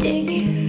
digging.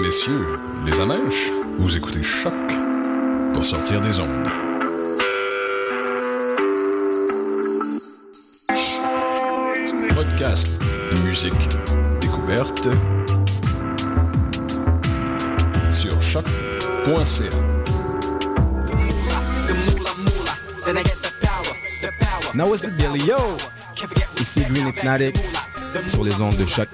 messieurs, les amèches, vous écoutez Choc pour sortir des ondes. Podcast, musique, découverte sur choc.ca. Now it's the Yo! Ici Green Hypnotic sur les ondes de choc.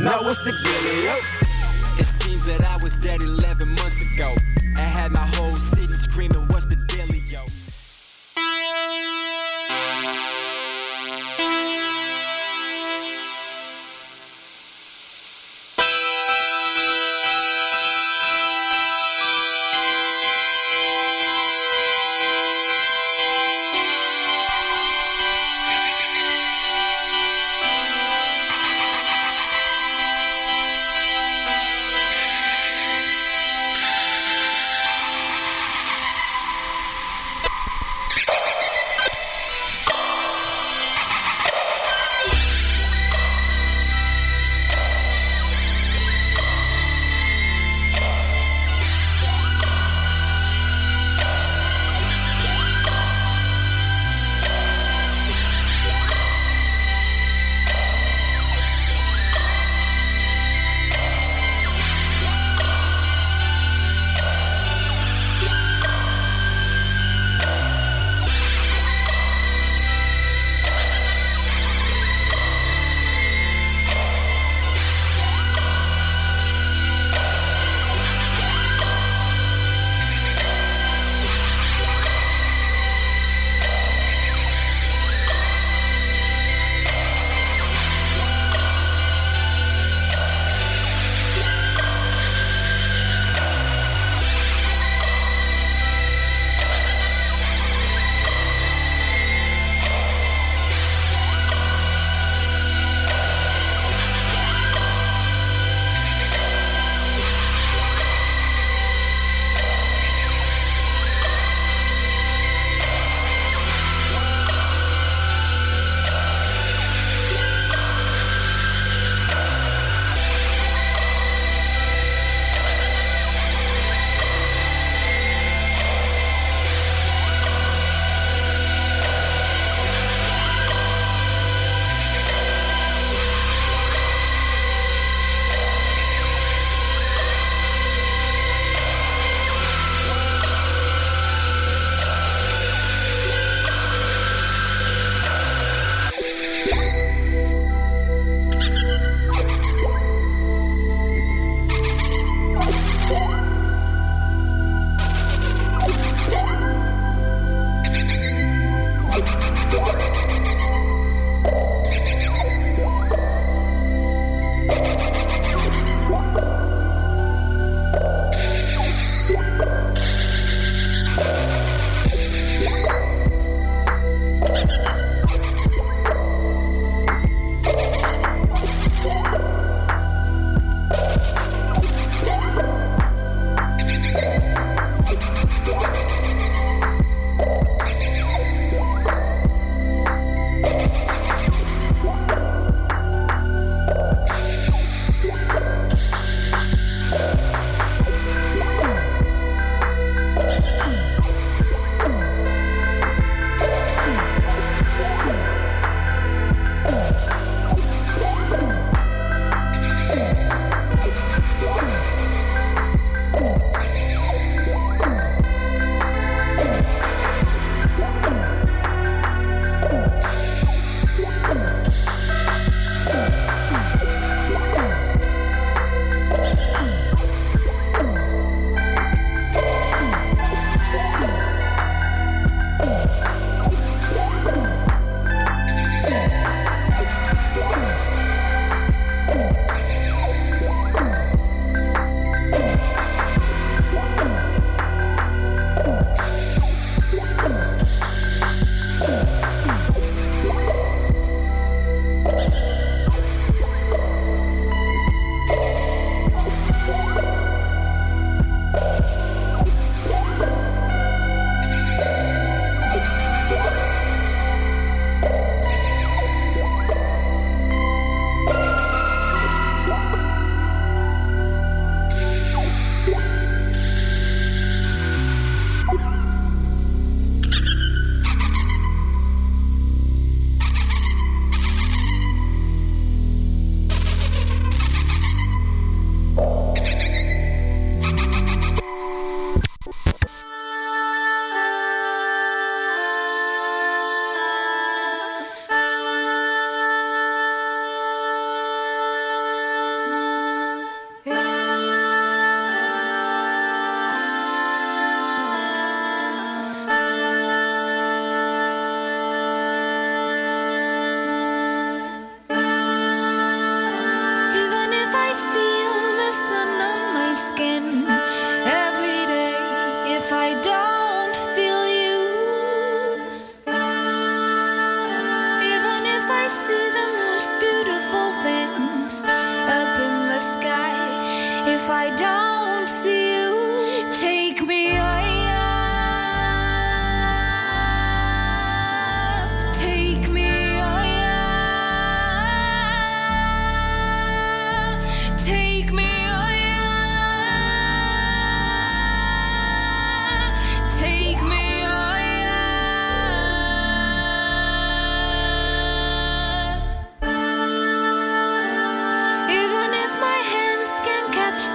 now what's the dealio? It seems that I was dead 11 months ago.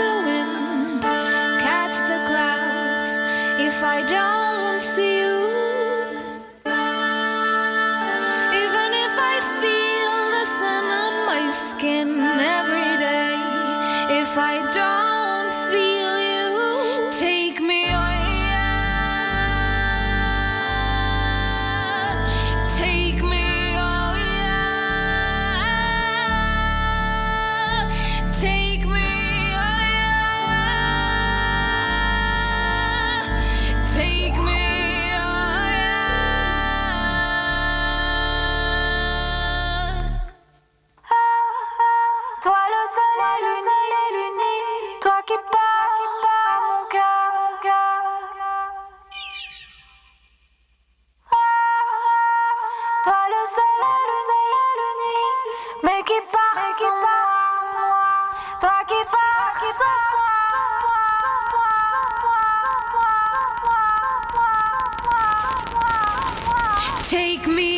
the Take me